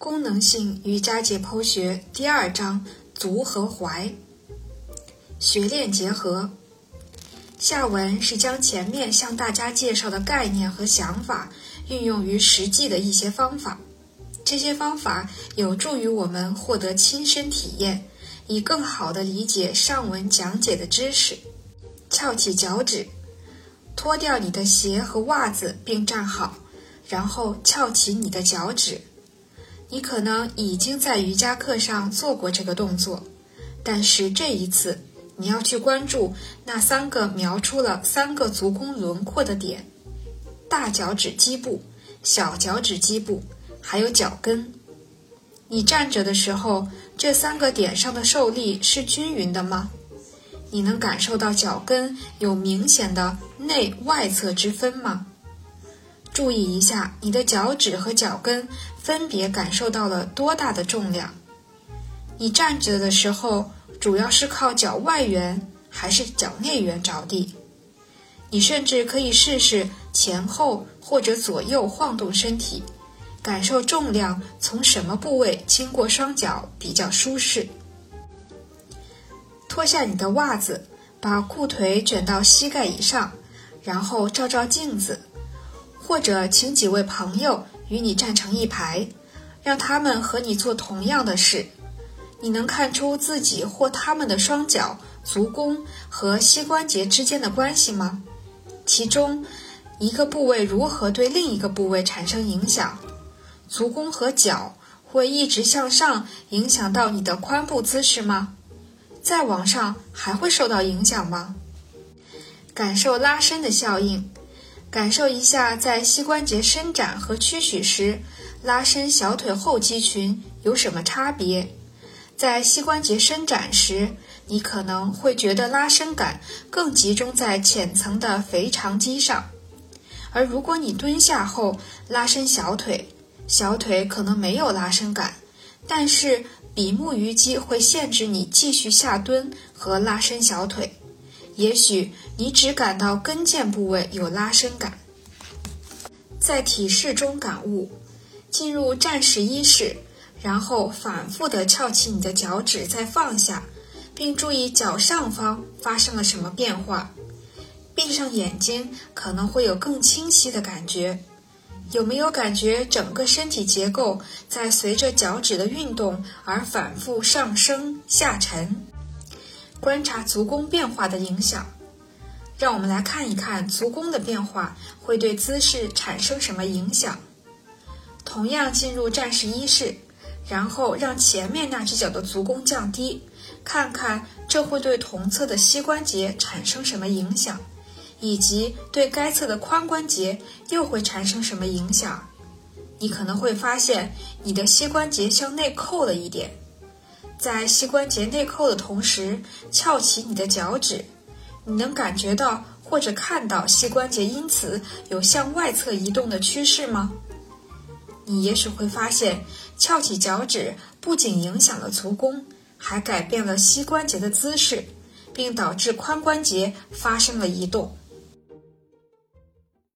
功能性瑜伽解剖学第二章足和踝学练结合。下文是将前面向大家介绍的概念和想法运用于实际的一些方法，这些方法有助于我们获得亲身体验，以更好地理解上文讲解的知识。翘起脚趾，脱掉你的鞋和袜子并站好，然后翘起你的脚趾。你可能已经在瑜伽课上做过这个动作，但是这一次你要去关注那三个描出了三个足弓轮廓的点：大脚趾基部、小脚趾基部，还有脚跟。你站着的时候，这三个点上的受力是均匀的吗？你能感受到脚跟有明显的内外侧之分吗？注意一下，你的脚趾和脚跟分别感受到了多大的重量？你站着的时候，主要是靠脚外缘还是脚内缘着地？你甚至可以试试前后或者左右晃动身体，感受重量从什么部位经过双脚比较舒适。脱下你的袜子，把裤腿卷到膝盖以上，然后照照镜子。或者请几位朋友与你站成一排，让他们和你做同样的事。你能看出自己或他们的双脚、足弓和膝关节之间的关系吗？其中一个部位如何对另一个部位产生影响？足弓和脚会一直向上，影响到你的髋部姿势吗？再往上还会受到影响吗？感受拉伸的效应。感受一下，在膝关节伸展和屈曲时，拉伸小腿后肌群有什么差别？在膝关节伸展时，你可能会觉得拉伸感更集中在浅层的腓肠肌上，而如果你蹲下后拉伸小腿，小腿可能没有拉伸感，但是比目鱼肌会限制你继续下蹲和拉伸小腿。也许你只感到跟腱部位有拉伸感，在体式中感悟，进入战时一式，然后反复地翘起你的脚趾，再放下，并注意脚上方发生了什么变化。闭上眼睛，可能会有更清晰的感觉。有没有感觉整个身体结构在随着脚趾的运动而反复上升下沉？观察足弓变化的影响，让我们来看一看足弓的变化会对姿势产生什么影响。同样进入战士一式，然后让前面那只脚的足弓降低，看看这会对同侧的膝关节产生什么影响，以及对该侧的髋关节又会产生什么影响。你可能会发现你的膝关节向内扣了一点。在膝关节内扣的同时，翘起你的脚趾，你能感觉到或者看到膝关节因此有向外侧移动的趋势吗？你也许会发现，翘起脚趾不仅影响了足弓，还改变了膝关节的姿势，并导致髋关节发生了移动。